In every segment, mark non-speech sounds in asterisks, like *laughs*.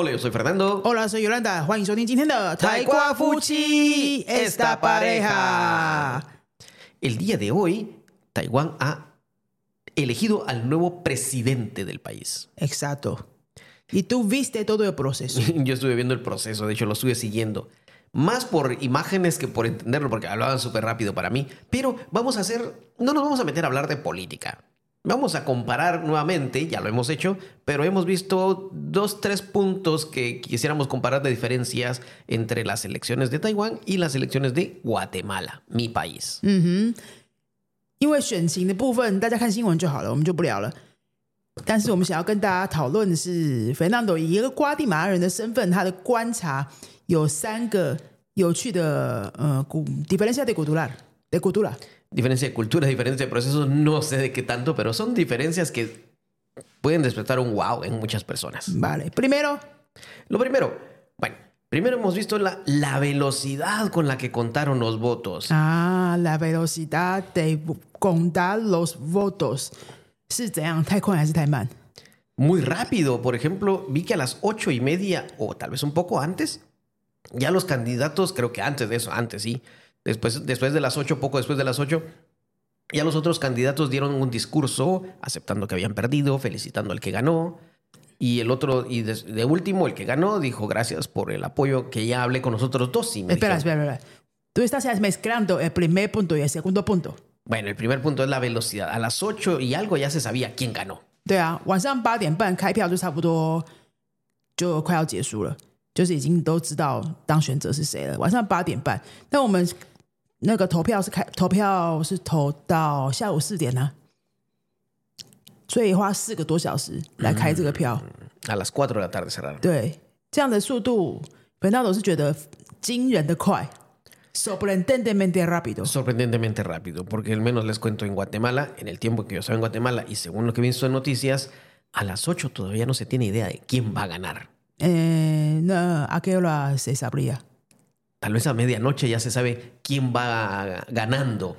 Hola, yo soy Fernando. Hola, soy Yolanda. Juan Fuchi, esta pareja. El día de hoy, Taiwán ha elegido al nuevo presidente del país. Exacto. Y tú viste todo el proceso. *laughs* Yo estuve viendo el proceso, de hecho lo estuve siguiendo. Más por imágenes que por entenderlo, porque hablaban súper rápido para mí. Pero vamos a hacer, no nos vamos a meter a hablar de política. Vamos a comparar nuevamente, ya lo hemos hecho, pero hemos visto dos, tres puntos que quisiéramos comparar de diferencias entre las elecciones de Taiwán y las elecciones de Guatemala, mi país. 因为选情的部分，大家看新闻就好了，我们就不聊了。但是我们想要跟大家讨论的是，Fernando 以一个瓜地马拉人的身份，他的观察有三个有趣的呃古 diferencia de cultura de cultura。 diferencia de culturas, diferencia de procesos, no sé de qué tanto, pero son diferencias que pueden despertar un wow en muchas personas. Vale, primero. Lo primero, bueno, primero hemos visto la, la velocidad con la que contaron los votos. Ah, la velocidad de contar los votos. ¿Es Muy rápido, por ejemplo, vi que a las ocho y media, o tal vez un poco antes, ya los candidatos, creo que antes de eso, antes sí, después, después de las ocho, poco después de las ocho, ya los otros candidatos dieron un discurso aceptando que habían perdido, felicitando al que ganó. Y el otro, y de, de último, el que ganó, dijo gracias por el apoyo que ya hablé con nosotros dos. Y me Espera, dijeron- espera, espera. Tú estás mezclando el primer punto y el segundo punto。 Bueno, el primer punto es la velocidad. A las ocho y algo ya se sabía quién ganó. 对啊，晚上八点半开票就差不多就快要结束了，就是已经都知道当选者是谁了。晚上八点半，那我们 那个投票是开投票是投到下午四点呢、所以花四个多小时来开这个票。 A las cuatro de la tarde cerraron. 对，这样的速度，本道我是觉得惊人的快，sorprendentemente rápido。 Sorprendentemente rápido, porque al menos les cuento en Guatemala, en el tiempo que yo estaba en Guatemala y según lo que he visto en noticias, a las 8 todavía no se tiene idea de quién va a ganar. 呃，那阿 q u a se sabría， Tal vez a medianoche ya se sabe quién va ganando,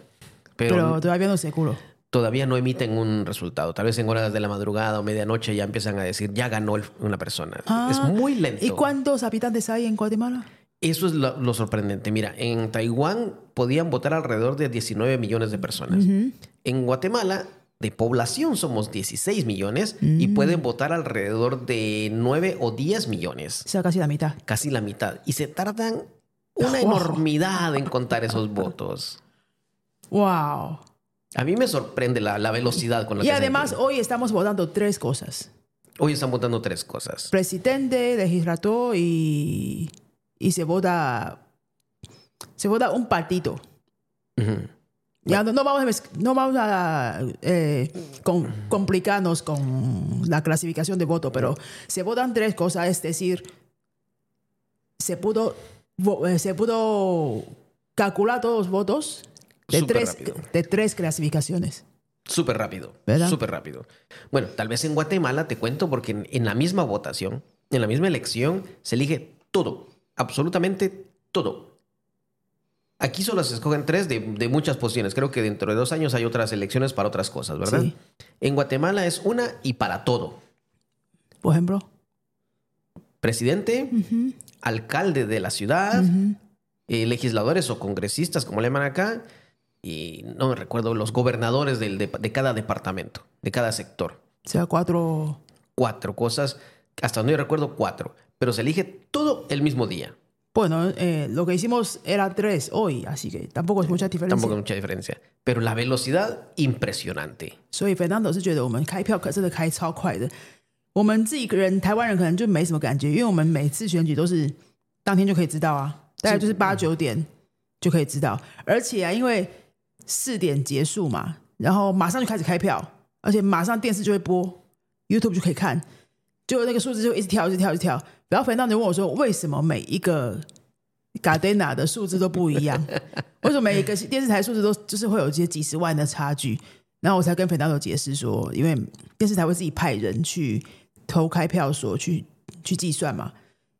pero, pero todavía no seguro。todavía no emiten un resultado. Tal vez en horas de la madrugada o medianoche ya empiezan a decir, ya ganó una persona. es muy lento. ¿Y cuántos habitantes hay en Guatemala? Eso es lo, lo sorprendente. Mira, en Taiwán podían votar alrededor de 19 millones de personas. En Guatemala, de población somos 16 millones y pueden votar alrededor de 9 o 10 millones. O sea, casi la mitad. Casi la mitad. Y se tardan una enormidad en contar esos *laughs* votos. ¡Wow! A mí me sorprende la, la velocidad con la Y que se además, hoy estamos votando tres cosas: Hoy están votando tres cosas. presidente, legislador y, y se vota. Se vota un partido. Ujú. Ya no, no vamos a, no vamos a eh, con- complicarnos con la clasificación de voto, pero se votan tres cosas, es decir, se pudo, se pudo calcular todos los votos de Súper tres, rápido. de tres clasificaciones. Súper rápido. ¿Verdad? Súper rápido. Bueno, tal vez en Guatemala te cuento porque en, en la misma votación, en la misma elección, se elige todo. Absolutamente todo. Aquí solo se escogen tres de, de muchas posiciones. Creo que dentro de dos años hay otras elecciones para otras cosas, ¿verdad? Sí. En Guatemala es una y para todo. Por ejemplo, Presidente, alcalde de la ciudad, eh, legisladores o congresistas, como le llaman acá, y no me recuerdo, los gobernadores del de- de cada departamento, de cada sector. o sea, cuatro. cuatro cosas, hasta donde yo recuerdo cuatro, pero se elige todo el mismo día. Bueno, eh, lo que hicimos era tres hoy, así que tampoco es mucha diferencia. Tampoco hay mucha diferencia. Pero la velocidad, impresionante. 所以 Fernando 是觉得我们开票可真的开超快的。 我们自己人台湾人可能就没什么感觉，因为我们每次选举都是当天就可以知道啊，大概就是八九点就可以知道。而且啊，因为四点结束嘛，然后马上就开始开票，而且马上电视就会播，YouTube 就可以看，就那个数字就一直跳，一直跳，一直跳。然后 Fernando 问我说，为什么每一个 Gardena 的数字都不一样？为什么每一个电视台数字都就是会有一些几十万的差距？然后我才跟 Fernando 解释说，因为电视台会自己派人去投开票所去去计算嘛。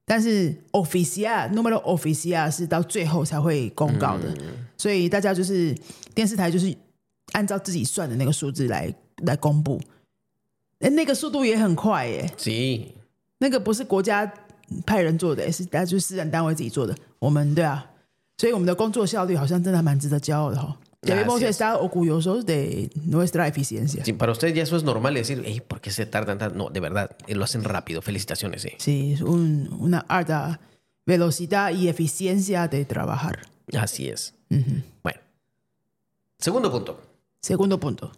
但是 official numero official 是到最后才会公告的，所以大家就是电视台就是按照自己算的那个数字来来公布。哎，那个速度也很快耶，Sí. 那个不是国家派人做的，也是大家就是私人单位自己做的。我们对啊，所以我们的工作效率好像真的蛮值得骄傲的哈。Debemos estar orgullosos de nuestra eficiencia. Sí, para ustedes ya eso es normal decir, "Ey, ¿por qué se tardan tanto? No, de verdad, eh, lo hacen rápido. Felicitaciones, sí. Sí, es un- una alta velocidad y eficiencia de trabajar. Así es. Bueno. Segundo punto. Segundo punto.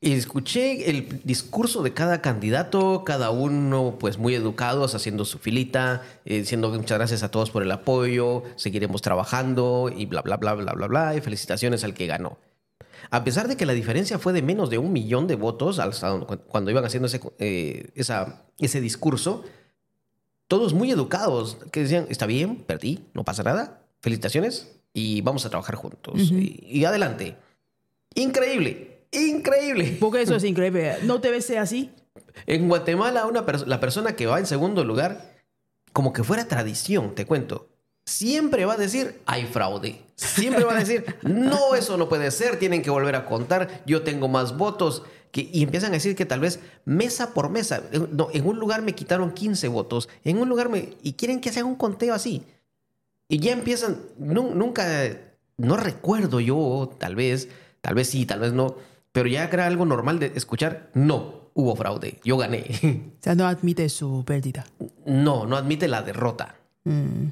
Escuché el discurso de cada candidato, cada uno pues muy educados, haciendo su filita, eh, diciendo muchas gracias a todos por el apoyo, seguiremos trabajando y bla, bla, bla, bla, bla, bla, y felicitaciones al que ganó. A pesar de que la diferencia fue de menos de un millón de votos cuando iban haciendo ese, eh, esa- ese discurso, todos muy educados, que decían, está bien, perdí, no pasa nada, felicitaciones y vamos a trabajar juntos. y, y adelante. Increíble, increíble. *laughs* Porque eso es increíble. ¿No debe ser así? En Guatemala, una pers- la persona que va en segundo lugar, como que fuera tradición, te cuento, siempre va a decir, hay fraude. Siempre va a decir, *laughs* no, eso no puede ser, tienen que volver a contar, yo tengo más votos. Que, y empiezan a decir que tal vez mesa por mesa, en- no, en un lugar me quitaron 15 votos, en un lugar me... Y quieren que se haga un conteo así. Y ya empiezan, nu- nunca, no recuerdo yo, tal vez, tal vez sí, tal vez no, pero ya era algo normal de escuchar, no, hubo fraude, yo gané. O sea, no admite su pérdida. No, no admite la derrota. Mm.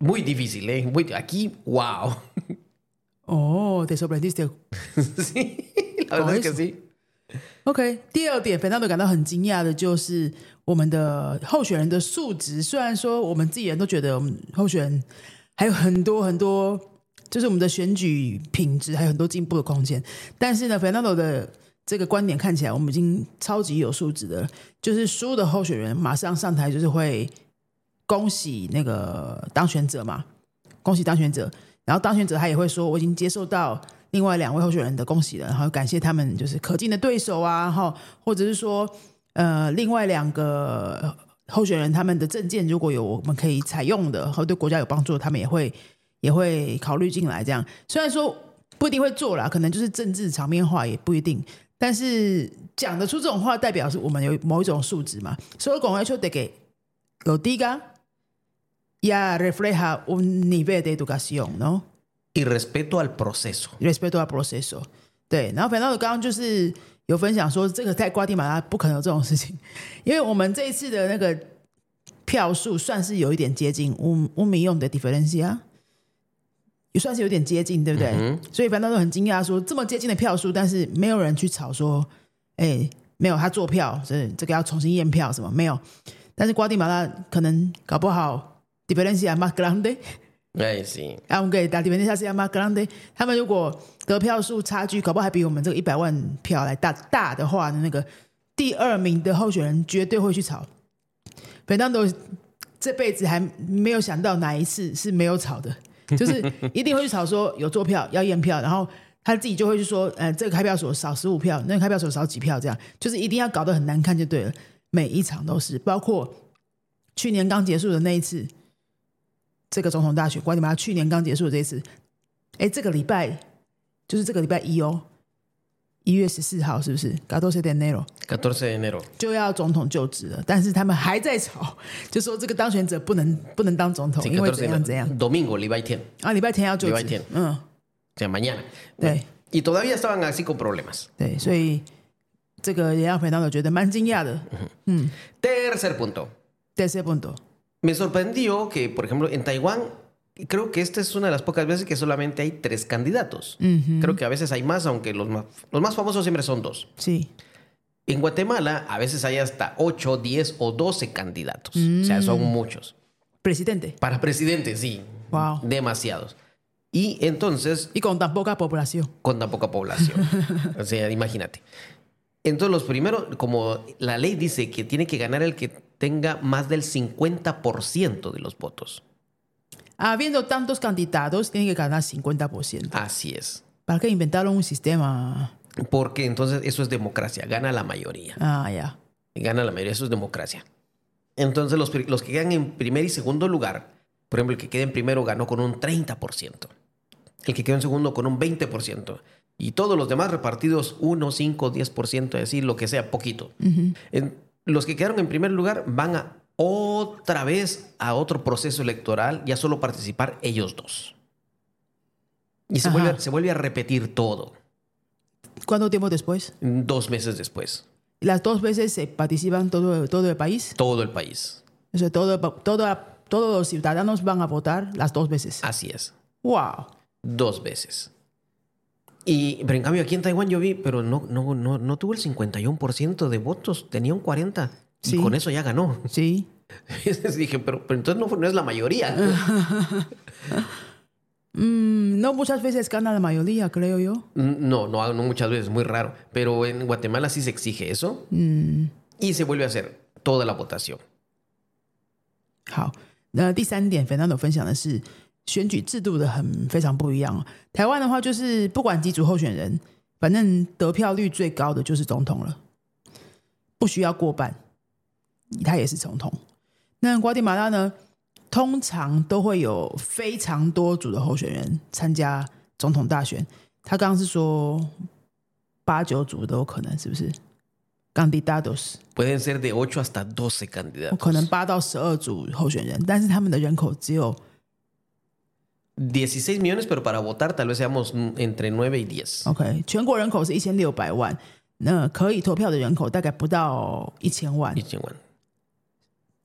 Muy difícil, ¿eh? Muy, aquí, wow. Oh, te sorprendiste。 *laughs* sí, la verdad es que sí. OK，第二点，Fernando 感到很惊讶的就是我们的候选人的素质。虽然说我们自己人都觉得我们候选人还有很多很多， 就是我们的选举品质还有很多进步的空间，但是呢，Fernando 的这个观点看起来，我们已经超级有素质的。就是输的候选人马上上台，就是会恭喜那个当选者嘛，恭喜当选者。然后当选者他也会说，我已经接受到另外两位候选人的恭喜了，然后感谢他们就是可敬的对手啊，然后或者是说，呃，另外两个候选人他们的证件如果有我们可以采用的，和对国家有帮助，他们也会也会考虑进来。这样虽然说不一定会做啦，可能就是政治场面话也不一定，但是讲得出这种话，代表是我们有某一种素质嘛。所以讲要求得给有第一个。Ya refleja un nivel de educación, ¿no? Y respeto al proceso. respeto al proceso。对，然后 Fernando 刚刚就是有分享说，这个在瓜地马拉不可能有这种事情，*laughs* 因为我们这一次的那个票数算是有一点接近乌乌米用的 differencia，也算是有点接近，对不对？所以 Fernando 很惊讶说，这么接近的票数，但是没有人去吵说，哎，没有他做票，所以这个要重新验票什么没有。但是瓜地马拉可能搞不好 differencia *laughs* más grande。Ay, sí. aunque la diferencia sea más grande，他们如果得票数差距，搞不好还比我们这个一百万票来大大的话，那个第二名的候选人绝对会去吵。Fernando 这辈子还没有想到哪一次是没有吵的，*laughs* 就是一定会去吵说有坐票要验票，然后他自己就会去说，呃，这个开票所少十五票，那个开票所少几票，这样就是一定要搞得很难看就对了。每一场都是，包括去年刚结束的那一次。这个总统大选，管你妈去年刚结束的这一次，哎，这个礼拜就是这个礼拜一哦，一月十四号是不是 s de enero 14 de enero. 就要总统就职了，但是他们还在吵，就说这个当选者不能不能当总统，因为怎样怎样 Domingo. 啊，礼拜天要就职礼拜天，嗯，O sea, mañana. 对 Y todavía estaban así con problemas. 对，所以这个也让 Fernando 觉得蛮惊讶的。嗯 Tercer punto. Tercer punto，Me sorprendió que, por ejemplo, en Taiwán, creo que esta es una de las pocas veces que solamente hay tres candidatos. Creo que a veces hay más, aunque los más, los más famosos siempre son dos. 是 En Guatemala, a veces hay hasta 8, 10 o 12 candidatos. O sea, son muchos. presidente Para presidente, sí. Wow. Demasiados. Y entonces, y con tan poca población. con tan poca población. *laughs* o sea, imagínate. Entonces, los primeros, como la ley dice que tiene que ganar el que tenga más del 50% de los votos. Habiendo tantos candidatos, tienen que ganar 50%. Así es. ¿Para qué inventaron un sistema? Porque entonces eso es democracia, gana la mayoría. Ah, ya. Gana la mayoría, eso es democracia. Entonces los, los que quedan en primer y segundo lugar, por ejemplo, el que queda en primero ganó con un 30%, el que quedó en segundo con un 20%, y todos los demás repartidos 1, 5, 10%, es decir, lo que sea, poquito. En- los que quedaron en primer lugar van a otra vez a otro proceso electoral, ya solo participar ellos dos. Y se, vuelve, se vuelve a repetir todo ¿Cuánto tiempo después? dos meses después. Las dos veces se participan todo, todo el país. Todo el país. O sea, todo, todo, todos los ciudadanos van a votar las dos veces. Así es. ¡Wow! Dos veces. Y, pero en cambio aquí en Taiwán yo vi, pero no, no, no, no tuvo el 51% de votos, tenía un 40%. Sí. Y con eso ya ganó. *laughs* Sí. Entonces dije, pero, pero entonces no, no es la mayoría. *laughs* Mm, no muchas veces gana la mayoría, creo yo. No, no, no muchas veces, muy raro. Pero en Guatemala sí se exige eso. Mm, Y se vuelve a hacer toda la votación. 好，那第三点，Fernando 分享的是选举制度的很非常不一样。台湾的话，就是不管几组候选人，反正得票率最高的就是总统了，不需要过半， 他也是总统。那瓜地马拉呢，通常都会有非常多组的候选人参加总统大选。他刚刚是说八九组都有可能，是不是？Candidatos。Pueden ser de 8 hasta 12 candidatos. 可能八到十二组候选人，但是他们的人口只有16 millones, pero para votar tal vez seamos mm, entre 9 y 10. OK，全国人口是一千六百万，那可以投票的人口大概不到一千万 Y。chinguán.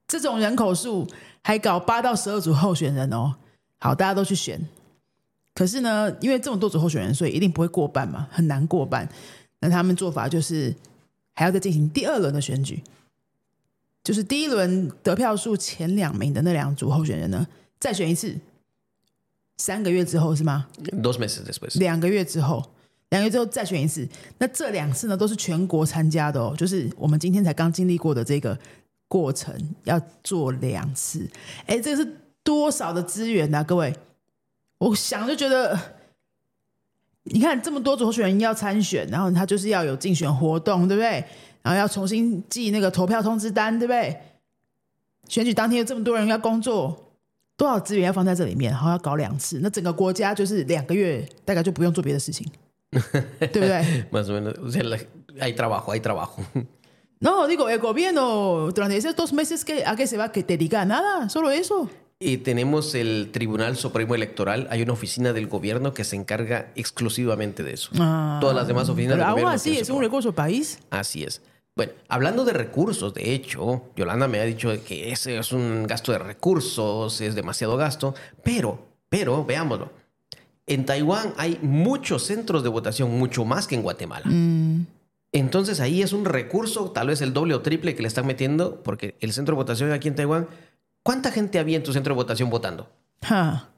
这种人口数还搞八到十二组候选人哦，好，大家都去选。可是呢，因为这么多组候选人，所以一定不会过半嘛，很难过半。那他们做法就是还要再进行第二轮的选举，就是第一轮得票数前两名的那两组候选人呢，再选一次，三个月之后是吗？Dos meses después. 两个月之后，两个月之后再选一次。那这两次呢，都是全国参加的哦，就是我们今天才刚经历过的这个过程，要做两次。哎，这个是多少的资源呐、各位？我想就觉得，你看这么多组候选人要参选，然后他就是要有竞选活动，对不对？然后要重新寄那个投票通知单，对不对？选举当天有这么多人要工作，多少资源要放在这里面，然后要搞两次，那整个国家就是两个月，大概就不用做别的事情，对不对？Más o menos. Hay trabajo, hay trabajo. No, digo, el gobierno esos dos meses que, a qué se va a dedicar nada, solo eso. Y tenemos el Tribunal Supremo Electoral. Hay una oficina del gobierno que se encarga exclusivamente de eso. Ah, Todas las demás oficinas Pero del gobierno. así es un recurso país. Así es. Bueno, hablando de recursos, de hecho, Yolanda me ha dicho que ese es un gasto de recursos, es demasiado gasto, pero, pero, veámoslo. En Taiwán hay muchos centros de votación, mucho más que en Guatemala. Entonces ahí es un recurso, tal vez el doble o triple que le están metiendo, porque el centro de votación aquí en Taiwán, ¿cuánta gente había en tu centro de votación votando? 哈，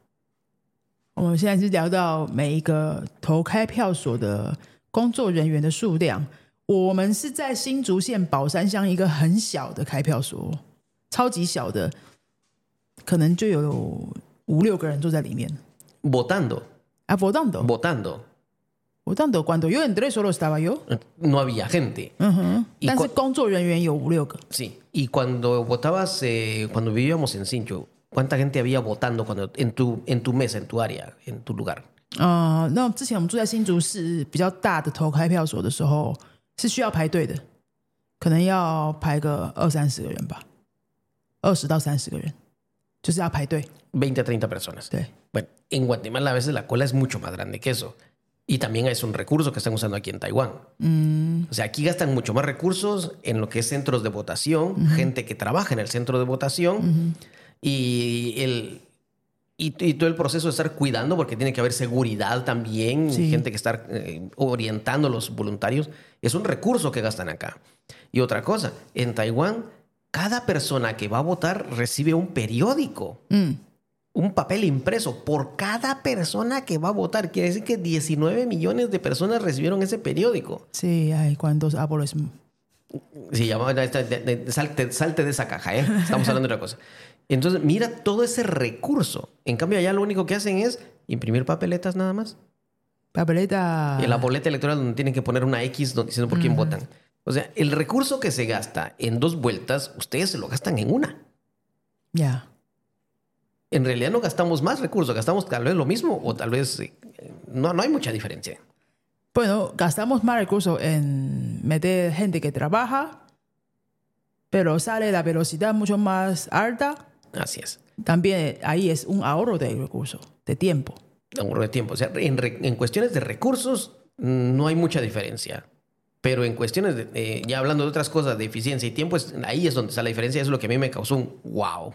我们现在是聊到每一个投开票所的工作人员的数量。我们是在新竹县宝山乡一个很小的开票所，超级小的，可能就有五六个人坐在里面。 Votando, 啊，votando， Votando. votando cuando yo entré solo estaba yo，No había gente. 嗯哼，Y 但是工作人员有五六个。Sí, y cuando votabas, eh, cuando vivíamos en Sincho, ¿cuánta gente había votando cuando en tu, en tu mesa, en tu área, en tu lugar? 啊、那之前我们住在新竹市比较大的投开票所的时候，是需要排队的，可能要排个二三十个人吧，二十到三十个人，就是要排队。20 a 30 personas. 对，Bueno, en Guatemala a veces la cola es mucho más grande que eso. Y también es un recurso que están usando aquí en Taiwán. O sea, aquí gastan mucho más recursos en lo que es centros de votación, gente que trabaja en el centro de votación y el... Y, y todo el proceso de estar cuidando, porque tiene que haber seguridad también, Sí. gente que estar eh, orientando a los voluntarios, es un recurso que gastan acá. Y otra cosa, en Taiwán, cada persona que va a votar recibe un periódico 嗯，un papel impreso por cada persona que va a votar. Quiere decir que 19 millones de personas recibieron ese periódico. sí, hay cuántos llama, esta- de- de- salte, salte de esa caja, ¿eh? Estamos hablando de otra cosa. Entonces, mira todo ese recurso. En cambio, allá lo único que hacen es imprimir papeletas nada más. Papeleta. En la boleta electoral donde tienen que poner una X diciendo por quién votan. O sea, el recurso que se gasta en dos vueltas, ustedes se lo gastan en una. Ya. En realidad no gastamos más recursos, gastamos tal vez lo mismo o tal vez eh, no, no hay mucha diferencia. Bueno, gastamos más recursos en meter gente que trabaja pero sale la velocidad mucho más alta. Así es. También ahí es un ahorro de recursos, de tiempo. Ahorro de tiempo. O sea, en, en cuestiones de recursos no hay mucha diferencia. Pero en cuestiones de, eh, ya hablando de otras cosas, de eficiencia y tiempo, es- ahí es donde está la diferencia. Eso es lo que a mí me causó un wow.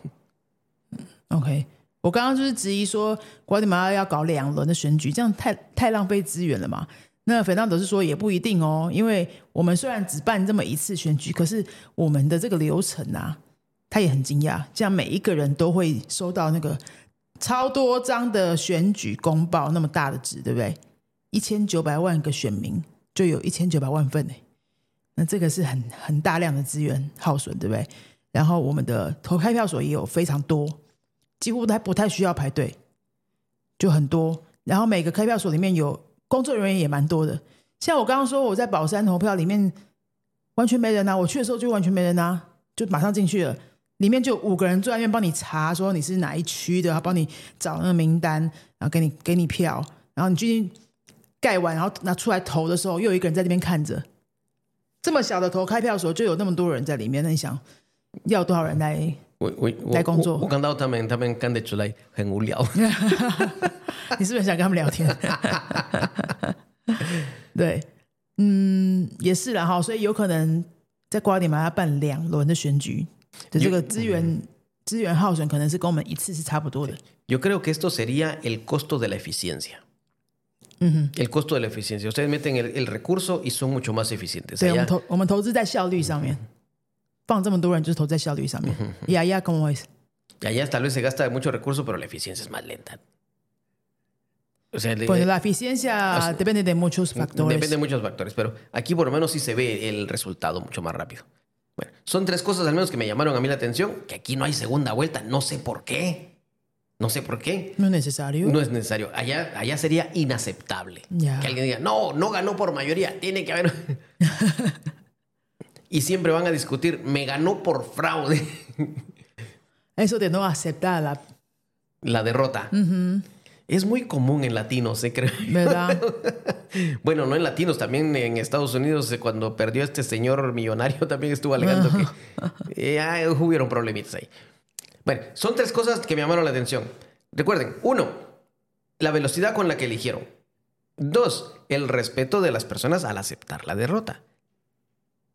OK，我刚刚就是质疑说，瓜地马拉要搞两轮的选举，这样太太浪费资源了嘛？那斐当德是说也不一定哦，因为我们虽然只办这么一次选举，可是我们的这个流程啊，他也很惊讶，这样每一个人都会收到那个超多张的选举公报，那么大的纸，对不对？一千九百万个选民就有一千九百万份呢，那这个是很很大量的资源耗损，对不对？然后我们的投开票所也有非常多，几乎还不太需要排队，就很多。然后每个开票所里面有工作人员也蛮多的，像我刚刚说我在宝山投票里面完全没人啊，我去的时候就完全没人啊，就马上进去了。里面就五个人坐在那边帮你查，说你是哪一区的，然后帮你找那个名单，然后给你给你票，然后你进去盖完，然后拿出来投的时候，又有一个人在那边看着。这么小的投开票所就有那么多人在里面，那你想要多少人来？我我我来工作我我看到他们他们干得出来很无聊。你是不是想跟他们聊天？对，嗯，也是了哈，所以有可能在瓜地马拉办两轮的选举的这个资源资源耗损，可能是跟我们一次是差不多的。Yo creo que esto sería el costo de la eficiencia. El costo de la eficiencia. Ustedes meten el, el recurso y son mucho más eficientes. 对，我们投我们投资在效率上面，放这么多人就是投在效率上面。呀*laughs* *laughs* 呀，跟我 allá tal vez se gasta mucho recurso, pero la eficiencia es más lenta. O sea, le- pues la eficiencia depende de muchos factores. depende de muchos factores, pero aquí por lo menos sí se ve el resultado mucho más rápido. Bueno, son tres cosas al menos que me llamaron a mí la atención, que aquí no hay segunda vuelta, no sé por qué. No sé por qué. No es necesario. No es necesario. Allá, allá sería inaceptable. Ya. Que alguien diga, no, no ganó por mayoría, tiene que haber. *laughs* y siempre van a discutir, me ganó por fraude *laughs* Eso de no aceptar la la derrota. Es muy común en latinos, se creo. verdad. *laughs* Bueno, no en latinos, también en Estados Unidos, eh, cuando perdió este señor millonario, *laughs* también estuvo alegando que eh, ah, hubieron problemitas ahí. Bueno, son tres cosas que me llamaron la atención. Recuerden, uno, la velocidad con la que eligieron. Dos, el respeto de las personas al aceptar la derrota.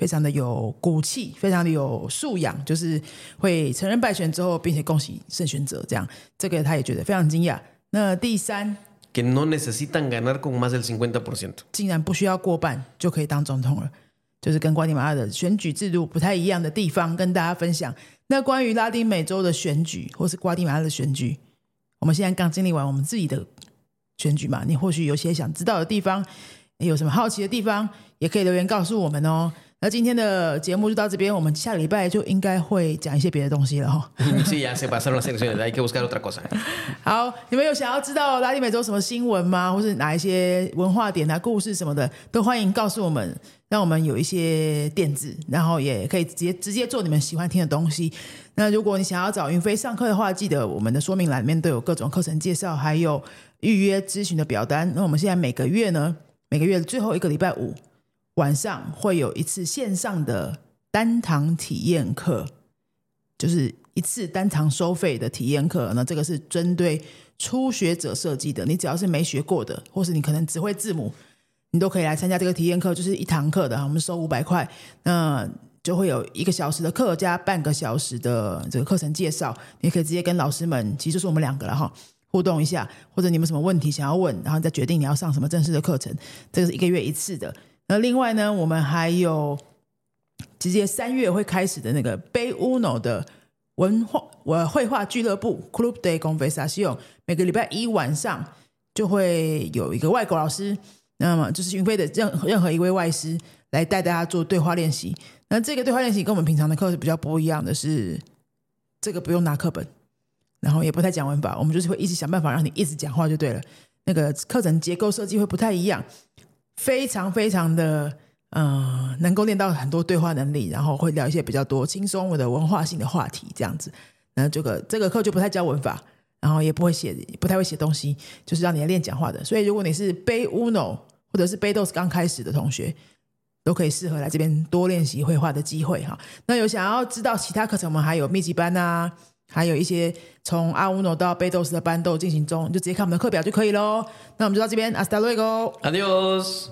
非常的有骨气，非常的有素养，就是会承认败选之后，并且恭喜胜选者，这样这个他也觉得非常惊讶。那第三，que no necesitan ganar con más del 50%. 竟然不需要过半就可以当总统了，就是跟瓜地马拉的选举制度不太一样的地方，跟大家分享。那关于拉丁美洲的选举，或是瓜地马拉的选举，我们现在刚经历完我们自己的选举嘛，你或许有些想知道的地方，有什么好奇的地方，也可以留言告诉我们哦。那今天的节目就到这边，我们下个礼拜就应该会讲一些别的东西了哈. *laughs* *laughs* 好，你们有想要知道拉丁美洲什么新闻吗？或是哪一些文化点啊、故事什么的，都欢迎告诉我们，让我们有一些点子，然后也可以直接直接做你们喜欢听的东西。那如果你想要找云飞上课的话，记得我们的说明栏里面都有各种课程介绍，还有预约咨询的表单。那我们现在每个月呢，每个月的最后一个礼拜五晚上会有一次线上的单堂体验课，就是一次单堂收费的体验课。那这个是针对初学者设计的，你只要是没学过的，或是你可能只会字母，你都可以来参加这个体验课，就是一堂课的，我们收五百块，那就会有一个小时的课加半个小时的这个课程介绍，你可以直接跟老师们，其实就是我们两个了哈。互动一下，或者你们什么问题想要问，然后再决定你要上什么正式的课程。这个是一个月一次的。那另外呢，我们还有直接三月会开始的那个 Bay Uno 的文化我绘画俱乐部 Club de Conversación，每个礼拜一晚上就会有一个外国老师，那么就是云飞的任任何一位外师来带大家做对话练习。那这个对话练习跟我们平常的课是比较不一样的，是这个不用拿课本，然后也不太讲文法，我们就是会一直想办法让你一直讲话就对了。那个课程结构设计会不太一样，非常非常的呃，能够练到很多对话能力，然后会聊一些比较多轻松的文化性的话题，这样子。那这个这个课就不太教文法，然后也不会写，不太会写东西，就是让你来练讲话的。所以如果你是背 Uno 或者是背 DOS 刚开始的同学，都可以适合来这边多练习绘画的机会哈。那有想要知道其他课程，我们还有密集班啊，还有一些从阿乌诺到贝都斯的班都进行中，就直接看我们的课表就可以喽。那我们就到这边，Hasta luego。，Adios